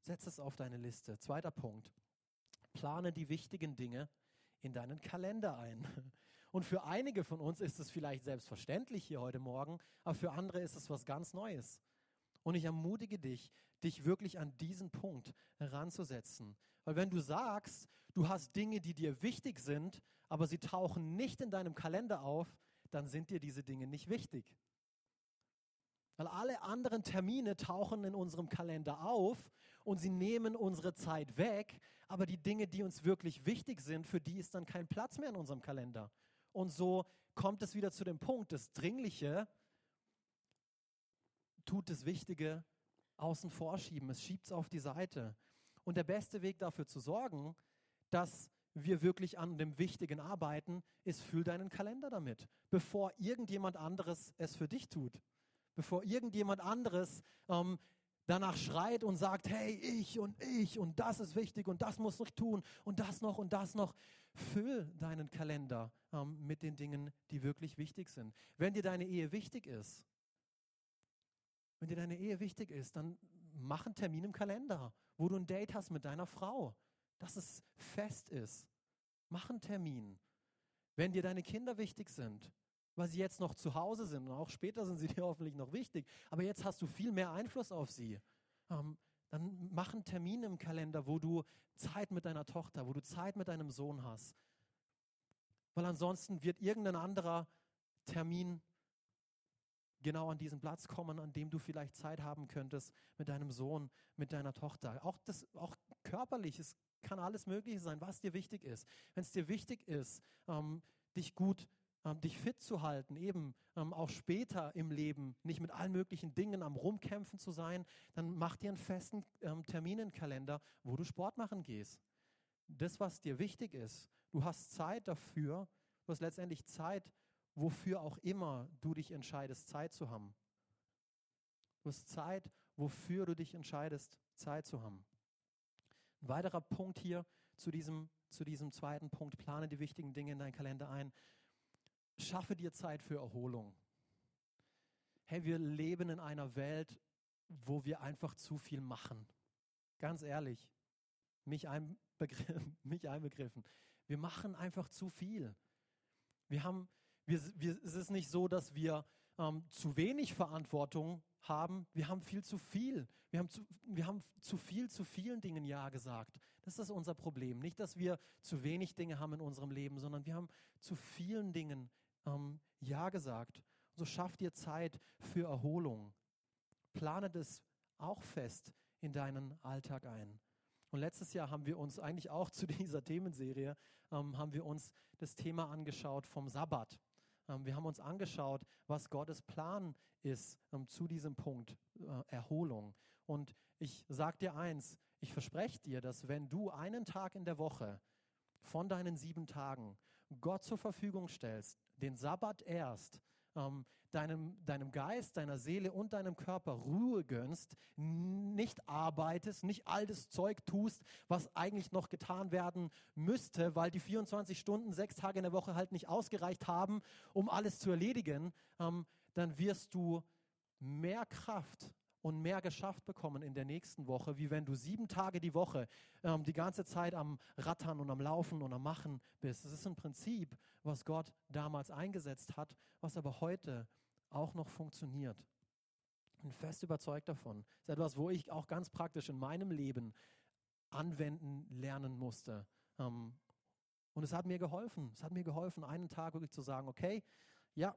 Setz es auf deine Liste. Zweiter Punkt. Plane die wichtigen Dinge in deinen Kalender ein. Und für einige von uns ist es vielleicht selbstverständlich hier heute Morgen, aber für andere ist es was ganz Neues. Und ich ermutige dich, dich wirklich an diesen Punkt heranzusetzen. Weil wenn du sagst, du hast Dinge, die dir wichtig sind, aber sie tauchen nicht in deinem Kalender auf, dann sind dir diese Dinge nicht wichtig. Weil alle anderen Termine tauchen in unserem Kalender auf und sie nehmen unsere Zeit weg, aber die Dinge, die uns wirklich wichtig sind, für die ist dann kein Platz mehr in unserem Kalender. Und so kommt es wieder zu dem Punkt, das Dringliche tut das Wichtige außen vorschieben. Es schiebt es auf die Seite. Und der beste Weg dafür zu sorgen, dass wir wirklich an dem Wichtigen arbeiten, ist, füll deinen Kalender damit, bevor irgendjemand anderes es für dich tut. Bevor irgendjemand anderes ähm, danach schreit und sagt, hey, ich und ich und das ist wichtig und das muss ich tun und das noch und das noch. Füll deinen Kalender ähm, mit den Dingen, die wirklich wichtig sind. Wenn dir deine Ehe wichtig ist, wenn dir deine Ehe wichtig ist, dann mach einen Termin im Kalender, wo du ein Date hast mit deiner Frau, dass es fest ist. Mach einen Termin. Wenn dir deine Kinder wichtig sind, weil sie jetzt noch zu Hause sind und auch später sind sie dir hoffentlich noch wichtig, aber jetzt hast du viel mehr Einfluss auf sie, ähm, dann mach einen Termin im Kalender, wo du Zeit mit deiner Tochter, wo du Zeit mit deinem Sohn hast. Weil ansonsten wird irgendein anderer Termin genau an diesen Platz kommen, an dem du vielleicht Zeit haben könntest mit deinem Sohn, mit deiner Tochter. Auch, das, auch körperlich, es kann alles Mögliche sein, was dir wichtig ist. Wenn es dir wichtig ist, ähm, dich gut ähm, dich fit zu halten, eben ähm, auch später im Leben nicht mit allen möglichen Dingen am Rumkämpfen zu sein, dann mach dir einen festen ähm, Terminenkalender, wo du Sport machen gehst. Das, was dir wichtig ist, du hast Zeit dafür, du hast letztendlich Zeit, wofür auch immer du dich entscheidest, Zeit zu haben. Du hast Zeit, wofür du dich entscheidest, Zeit zu haben. Ein weiterer Punkt hier zu diesem, zu diesem zweiten Punkt, plane die wichtigen Dinge in deinen Kalender ein schaffe dir Zeit für Erholung. Hey, wir leben in einer Welt, wo wir einfach zu viel machen. Ganz ehrlich, mich, einbegriffen, mich einbegriffen. Wir machen einfach zu viel. Wir haben, wir, wir, es ist nicht so, dass wir ähm, zu wenig Verantwortung haben. Wir haben viel zu viel. Wir haben zu, wir haben zu viel zu vielen Dingen Ja gesagt. Das ist unser Problem. Nicht, dass wir zu wenig Dinge haben in unserem Leben, sondern wir haben zu vielen Dingen ähm, Ja gesagt. so schafft dir Zeit für Erholung. Plane das auch fest in deinen Alltag ein. Und letztes Jahr haben wir uns eigentlich auch zu dieser Themenserie, ähm, haben wir uns das Thema angeschaut vom Sabbat. Ähm, wir haben uns angeschaut, was Gottes Plan ist ähm, zu diesem Punkt äh, Erholung. Und ich sage dir eins, ich verspreche dir, dass wenn du einen Tag in der Woche von deinen sieben Tagen Gott zur Verfügung stellst, den Sabbat erst, ähm, deinem, deinem Geist, deiner Seele und deinem Körper Ruhe gönnst, nicht arbeitest, nicht all das Zeug tust, was eigentlich noch getan werden müsste, weil die 24 Stunden, sechs Tage in der Woche halt nicht ausgereicht haben, um alles zu erledigen, ähm, dann wirst du mehr Kraft und mehr geschafft bekommen in der nächsten Woche, wie wenn du sieben Tage die Woche ähm, die ganze Zeit am Rattern und am Laufen und am Machen bist. Das ist ein Prinzip, was Gott damals eingesetzt hat, was aber heute auch noch funktioniert. Bin fest überzeugt davon. Das ist etwas, wo ich auch ganz praktisch in meinem Leben anwenden lernen musste. Ähm, und es hat mir geholfen. Es hat mir geholfen, einen Tag wirklich zu sagen, okay, ja,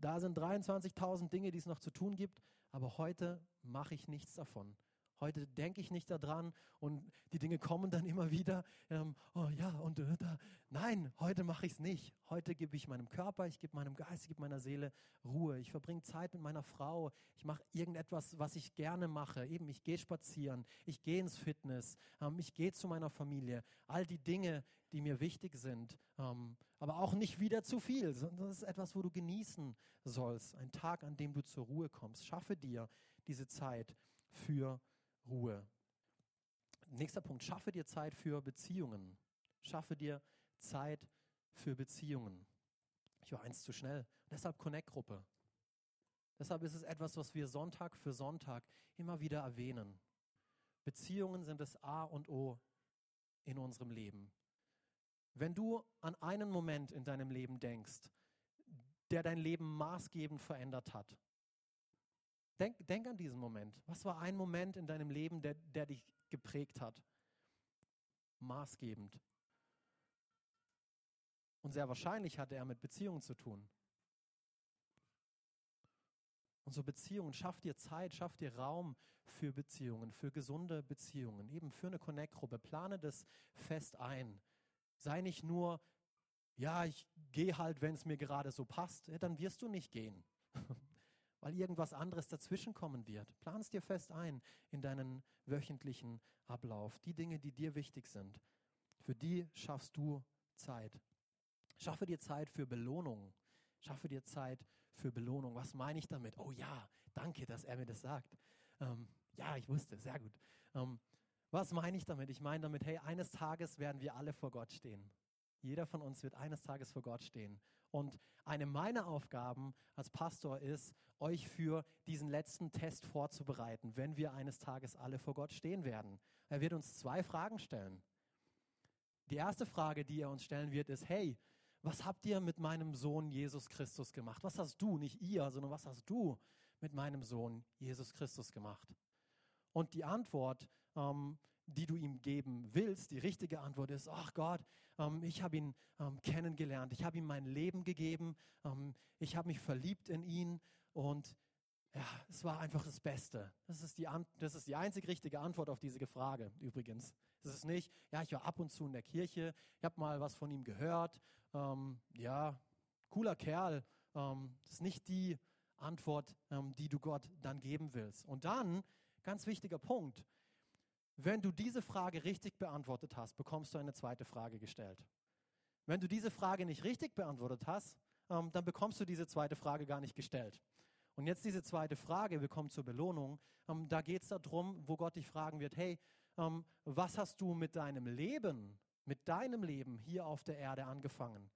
da sind 23.000 Dinge, die es noch zu tun gibt, aber heute mache ich nichts davon. Heute denke ich nicht daran und die Dinge kommen dann immer wieder. Ähm, oh ja, und äh, da. Nein, heute mache ich es nicht. Heute gebe ich meinem Körper, ich gebe meinem Geist, ich gebe meiner Seele Ruhe. Ich verbringe Zeit mit meiner Frau. Ich mache irgendetwas, was ich gerne mache. Eben, ich gehe spazieren, ich gehe ins Fitness, ähm, ich gehe zu meiner Familie. All die Dinge, die mir wichtig sind. Ähm, aber auch nicht wieder zu viel, sondern das ist etwas, wo du genießen sollst. Ein Tag, an dem du zur Ruhe kommst. Schaffe dir diese Zeit für Ruhe. Nächster Punkt, schaffe dir Zeit für Beziehungen. Schaffe dir Zeit für Beziehungen. Ich war eins zu schnell. Deshalb Connect-Gruppe. Deshalb ist es etwas, was wir Sonntag für Sonntag immer wieder erwähnen. Beziehungen sind das A und O in unserem Leben. Wenn du an einen Moment in deinem Leben denkst, der dein Leben maßgebend verändert hat, Denk, denk an diesen Moment. Was war ein Moment in deinem Leben, der, der dich geprägt hat? Maßgebend. Und sehr wahrscheinlich hatte er mit Beziehungen zu tun. Und so Beziehungen, schaff dir Zeit, schaff dir Raum für Beziehungen, für gesunde Beziehungen, eben für eine Connect-Gruppe. Plane das fest ein. Sei nicht nur, ja, ich gehe halt, wenn es mir gerade so passt, ja, dann wirst du nicht gehen. weil irgendwas anderes dazwischenkommen wird. Plan es dir fest ein in deinen wöchentlichen Ablauf. Die Dinge, die dir wichtig sind, für die schaffst du Zeit. Schaffe dir Zeit für Belohnung. Schaffe dir Zeit für Belohnung. Was meine ich damit? Oh ja, danke, dass er mir das sagt. Ähm, Ja, ich wusste, sehr gut. Ähm, was meine ich damit? Ich meine damit, hey, eines Tages werden wir alle vor Gott stehen. Jeder von uns wird eines Tages vor Gott stehen. Und eine meiner Aufgaben als Pastor ist, euch für diesen letzten Test vorzubereiten, wenn wir eines Tages alle vor Gott stehen werden. Er wird uns zwei Fragen stellen. Die erste Frage, die er uns stellen wird, ist, hey, was habt ihr mit meinem Sohn Jesus Christus gemacht? Was hast du, nicht ihr, sondern was hast du mit meinem Sohn Jesus Christus gemacht? Und die Antwort, ähm, die du ihm geben willst, die richtige Antwort ist, ach Gott, ähm, ich habe ihn ähm, kennengelernt, ich habe ihm mein Leben gegeben, ähm, ich habe mich verliebt in ihn und ja, es war einfach das Beste. Das ist, die, das ist die einzig richtige Antwort auf diese Frage übrigens. Es ist nicht, ja, ich war ab und zu in der Kirche, ich habe mal was von ihm gehört, ähm, ja, cooler Kerl. Ähm, das ist nicht die Antwort, ähm, die du Gott dann geben willst. Und dann, ganz wichtiger Punkt, wenn du diese Frage richtig beantwortet hast, bekommst du eine zweite Frage gestellt. Wenn du diese Frage nicht richtig beantwortet hast, ähm, dann bekommst du diese zweite Frage gar nicht gestellt. Und jetzt diese zweite Frage, kommen zur Belohnung. Ähm, da geht es darum, wo Gott dich fragen wird, hey, ähm, was hast du mit deinem Leben, mit deinem Leben hier auf der Erde angefangen?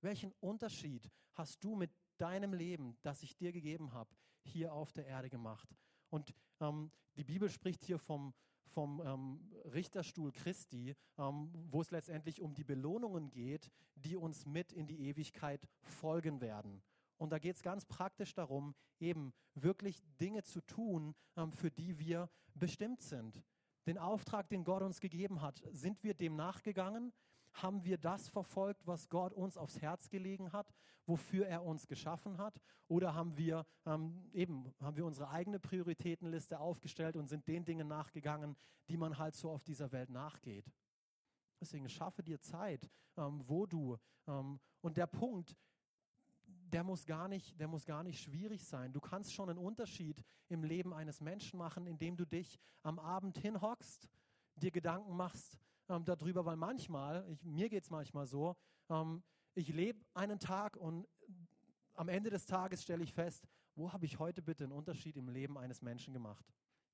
Welchen Unterschied hast du mit deinem Leben, das ich dir gegeben habe, hier auf der Erde gemacht? Und ähm, die Bibel spricht hier vom, vom ähm, Richterstuhl Christi, ähm, wo es letztendlich um die Belohnungen geht, die uns mit in die Ewigkeit folgen werden. Und da geht es ganz praktisch darum, eben wirklich Dinge zu tun, ähm, für die wir bestimmt sind. Den Auftrag, den Gott uns gegeben hat, sind wir dem nachgegangen? Haben wir das verfolgt, was Gott uns aufs Herz gelegen hat, wofür er uns geschaffen hat? Oder haben wir ähm, eben haben wir unsere eigene Prioritätenliste aufgestellt und sind den Dingen nachgegangen, die man halt so auf dieser Welt nachgeht? Deswegen schaffe dir Zeit, ähm, wo du ähm, und der Punkt, der muss, gar nicht, der muss gar nicht schwierig sein. Du kannst schon einen Unterschied im Leben eines Menschen machen, indem du dich am Abend hinhockst, dir Gedanken machst ähm, darüber, weil manchmal, ich, mir geht es manchmal so, ähm, ich lebe einen Tag und am Ende des Tages stelle ich fest, wo habe ich heute bitte einen Unterschied im Leben eines Menschen gemacht?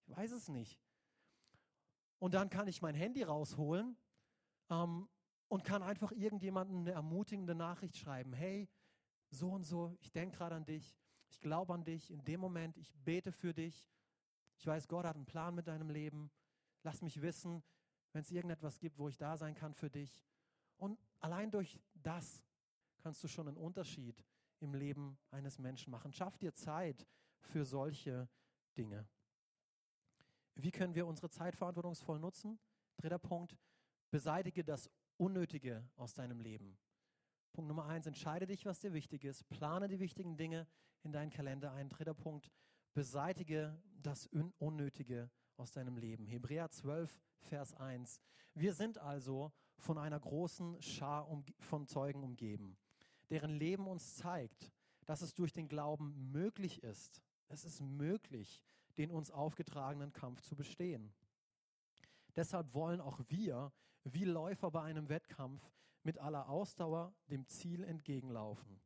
Ich weiß es nicht. Und dann kann ich mein Handy rausholen ähm, und kann einfach irgendjemandem eine ermutigende Nachricht schreiben. Hey, so und so, ich denke gerade an dich, ich glaube an dich, in dem Moment, ich bete für dich. Ich weiß, Gott hat einen Plan mit deinem Leben. Lass mich wissen, wenn es irgendetwas gibt, wo ich da sein kann für dich. Und allein durch das kannst du schon einen Unterschied im Leben eines Menschen machen. Schaff dir Zeit für solche Dinge. Wie können wir unsere Zeit verantwortungsvoll nutzen? Dritter Punkt, beseitige das Unnötige aus deinem Leben. Punkt Nummer eins, entscheide dich, was dir wichtig ist. Plane die wichtigen Dinge in deinen Kalender ein. Dritter Punkt, beseitige das Unnötige aus deinem Leben. Hebräer 12, Vers 1. Wir sind also von einer großen Schar von Zeugen umgeben, deren Leben uns zeigt, dass es durch den Glauben möglich ist. Es ist möglich, den uns aufgetragenen Kampf zu bestehen. Deshalb wollen auch wir, wie Läufer bei einem Wettkampf, mit aller Ausdauer dem Ziel entgegenlaufen.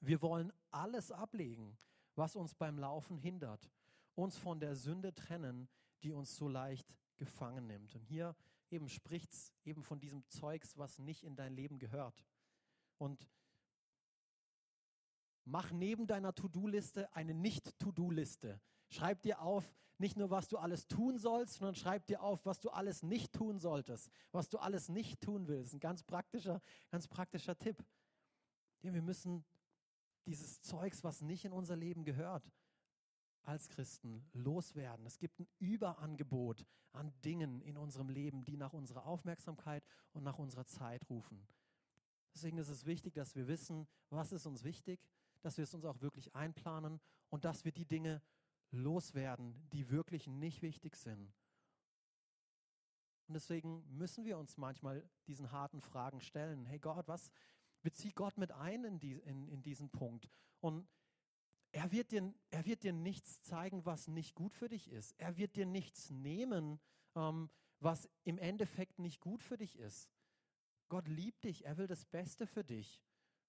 Wir wollen alles ablegen, was uns beim Laufen hindert, uns von der Sünde trennen, die uns so leicht gefangen nimmt. Und hier eben spricht es eben von diesem Zeugs, was nicht in dein Leben gehört. Und mach neben deiner To-Do-Liste eine Nicht-To-Do-Liste. Schreib dir auf, nicht nur, was du alles tun sollst, sondern schreib dir auf, was du alles nicht tun solltest, was du alles nicht tun willst. Ein ganz praktischer, ganz praktischer Tipp. Denn wir müssen dieses Zeugs, was nicht in unser Leben gehört, als Christen loswerden. Es gibt ein Überangebot an Dingen in unserem Leben, die nach unserer Aufmerksamkeit und nach unserer Zeit rufen. Deswegen ist es wichtig, dass wir wissen, was ist uns wichtig, dass wir es uns auch wirklich einplanen und dass wir die Dinge loswerden, die wirklich nicht wichtig sind. Und deswegen müssen wir uns manchmal diesen harten Fragen stellen. Hey Gott, was bezieht Gott mit ein in, die, in, in diesen Punkt? Und er wird, dir, er wird dir nichts zeigen, was nicht gut für dich ist. Er wird dir nichts nehmen, ähm, was im Endeffekt nicht gut für dich ist. Gott liebt dich, er will das Beste für dich.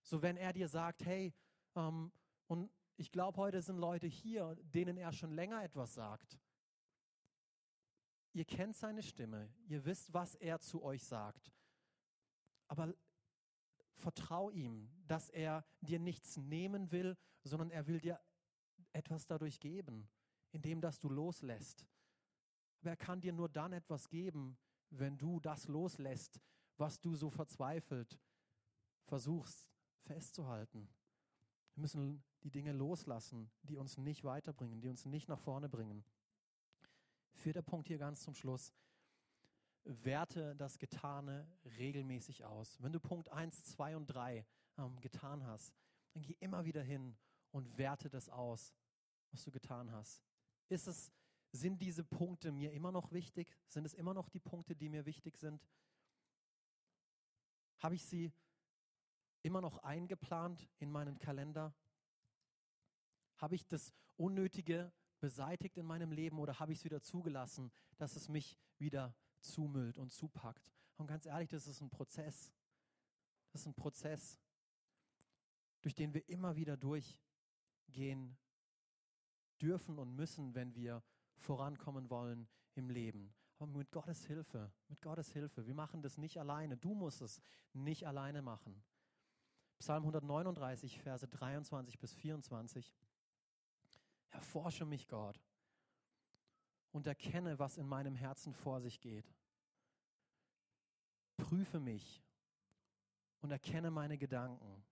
So wenn er dir sagt, hey, ähm, und ich glaube, heute sind Leute hier, denen er schon länger etwas sagt. Ihr kennt seine Stimme, ihr wisst, was er zu euch sagt. Aber vertrau ihm, dass er dir nichts nehmen will, sondern er will dir etwas dadurch geben, indem dass du loslässt. Aber er kann dir nur dann etwas geben, wenn du das loslässt, was du so verzweifelt versuchst festzuhalten. Wir müssen die Dinge loslassen, die uns nicht weiterbringen, die uns nicht nach vorne bringen. Vierter Punkt hier ganz zum Schluss. Werte das Getane regelmäßig aus. Wenn du Punkt 1, 2 und 3 ähm, getan hast, dann geh immer wieder hin und werte das aus, was du getan hast. Ist es, sind diese Punkte mir immer noch wichtig? Sind es immer noch die Punkte, die mir wichtig sind? Habe ich sie immer noch eingeplant in meinen Kalender? Habe ich das Unnötige beseitigt in meinem Leben oder habe ich es wieder zugelassen, dass es mich wieder zumüllt und zupackt? Und ganz ehrlich, das ist ein Prozess. Das ist ein Prozess, durch den wir immer wieder durchgehen dürfen und müssen, wenn wir vorankommen wollen im Leben. Aber mit Gottes Hilfe, mit Gottes Hilfe. Wir machen das nicht alleine. Du musst es nicht alleine machen. Psalm 139, Verse 23 bis 24. Erforsche mich, Gott, und erkenne, was in meinem Herzen vor sich geht. Prüfe mich und erkenne meine Gedanken.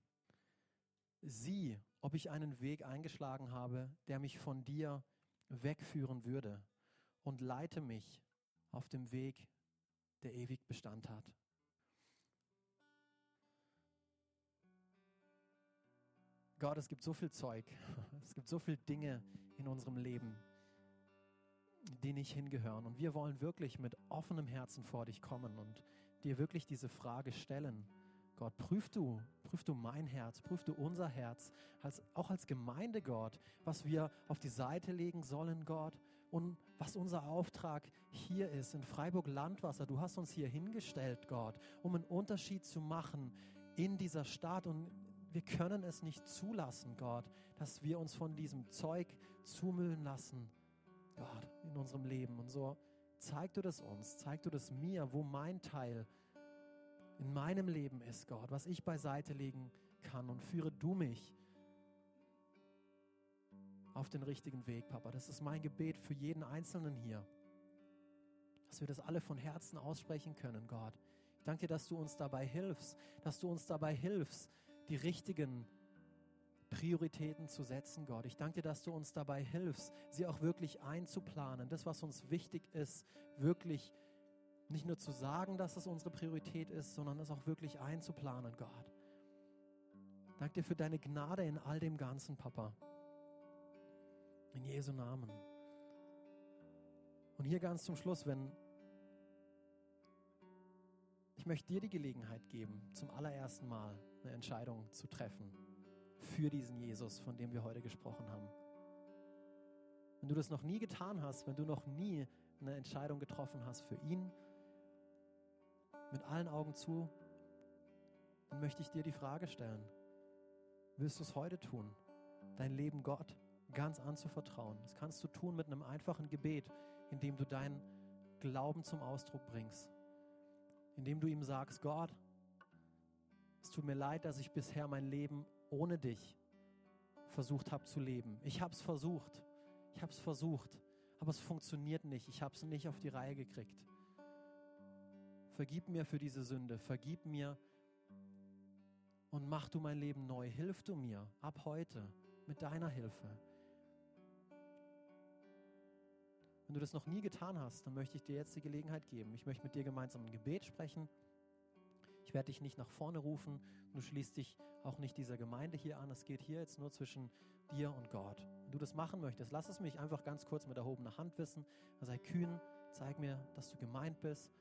Sieh, ob ich einen Weg eingeschlagen habe, der mich von dir wegführen würde, und leite mich auf dem Weg, der ewig Bestand hat. Gott, es gibt so viel Zeug, es gibt so viele Dinge in unserem Leben, die nicht hingehören. Und wir wollen wirklich mit offenem Herzen vor dich kommen und dir wirklich diese Frage stellen. Gott, prüf du, prüf du mein Herz, prüf du unser Herz, als, auch als Gemeinde, Gott, was wir auf die Seite legen sollen, Gott, und was unser Auftrag hier ist in Freiburg Landwasser. Du hast uns hier hingestellt, Gott, um einen Unterschied zu machen in dieser Stadt und wir können es nicht zulassen, Gott, dass wir uns von diesem Zeug zumüllen lassen, Gott, in unserem Leben. Und so zeig du das uns, zeig du das mir, wo mein Teil in meinem Leben ist, Gott, was ich beiseite legen kann und führe du mich auf den richtigen Weg, Papa. Das ist mein Gebet für jeden Einzelnen hier, dass wir das alle von Herzen aussprechen können, Gott. Ich danke dir, dass du uns dabei hilfst, dass du uns dabei hilfst, die richtigen Prioritäten zu setzen, Gott. Ich danke dir, dass du uns dabei hilfst, sie auch wirklich einzuplanen. Das, was uns wichtig ist, wirklich nicht nur zu sagen, dass es unsere Priorität ist, sondern es auch wirklich einzuplanen, Gott. Danke dir für deine Gnade in all dem Ganzen, Papa. In Jesu Namen. Und hier ganz zum Schluss, wenn ich möchte dir die Gelegenheit geben, zum allerersten Mal eine Entscheidung zu treffen für diesen Jesus, von dem wir heute gesprochen haben. Wenn du das noch nie getan hast, wenn du noch nie eine Entscheidung getroffen hast für ihn, mit allen Augen zu, dann möchte ich dir die Frage stellen, willst du es heute tun, dein Leben Gott ganz anzuvertrauen? Das kannst du tun mit einem einfachen Gebet, indem du deinen Glauben zum Ausdruck bringst, indem du ihm sagst, Gott, es tut mir leid, dass ich bisher mein Leben ohne dich versucht habe zu leben. Ich habe es versucht. Ich habe es versucht. Aber es funktioniert nicht. Ich habe es nicht auf die Reihe gekriegt. Vergib mir für diese Sünde. Vergib mir und mach du mein Leben neu. Hilf du mir ab heute mit deiner Hilfe. Wenn du das noch nie getan hast, dann möchte ich dir jetzt die Gelegenheit geben. Ich möchte mit dir gemeinsam ein Gebet sprechen. Ich werde dich nicht nach vorne rufen. Du schließt dich auch nicht dieser Gemeinde hier an. Es geht hier jetzt nur zwischen dir und Gott. Wenn du das machen möchtest, lass es mich einfach ganz kurz mit erhobener Hand wissen. Sei kühn, zeig mir, dass du gemeint bist.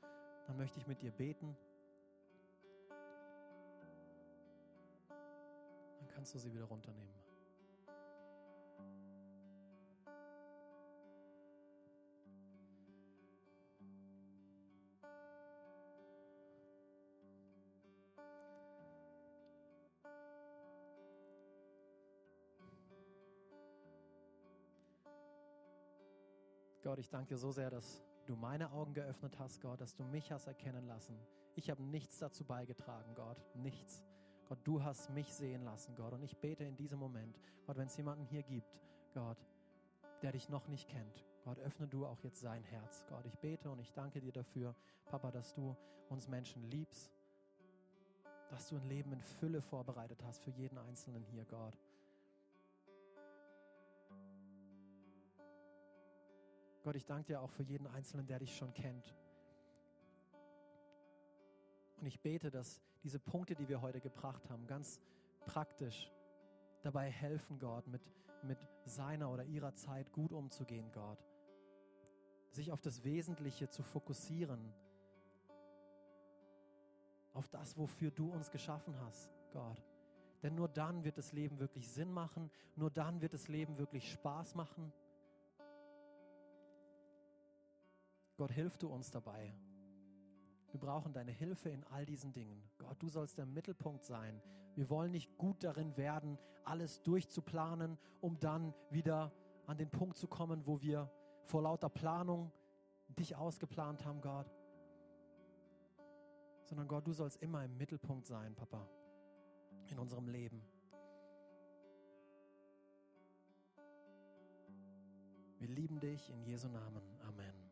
Dann möchte ich mit dir beten. Dann kannst du sie wieder runternehmen. Gott, ich danke dir so sehr, dass du meine Augen geöffnet hast, Gott, dass du mich hast erkennen lassen. Ich habe nichts dazu beigetragen, Gott, nichts. Gott, du hast mich sehen lassen, Gott. Und ich bete in diesem Moment, Gott, wenn es jemanden hier gibt, Gott, der dich noch nicht kennt, Gott, öffne du auch jetzt sein Herz. Gott, ich bete und ich danke dir dafür, Papa, dass du uns Menschen liebst, dass du ein Leben in Fülle vorbereitet hast für jeden Einzelnen hier, Gott. Gott, ich danke dir auch für jeden Einzelnen, der dich schon kennt. Und ich bete, dass diese Punkte, die wir heute gebracht haben, ganz praktisch dabei helfen, Gott, mit, mit seiner oder ihrer Zeit gut umzugehen, Gott. Sich auf das Wesentliche zu fokussieren, auf das, wofür du uns geschaffen hast, Gott. Denn nur dann wird das Leben wirklich Sinn machen, nur dann wird das Leben wirklich Spaß machen. Gott, hilf du uns dabei. Wir brauchen deine Hilfe in all diesen Dingen. Gott, du sollst der Mittelpunkt sein. Wir wollen nicht gut darin werden, alles durchzuplanen, um dann wieder an den Punkt zu kommen, wo wir vor lauter Planung dich ausgeplant haben, Gott. Sondern Gott, du sollst immer im Mittelpunkt sein, Papa, in unserem Leben. Wir lieben dich in Jesu Namen. Amen.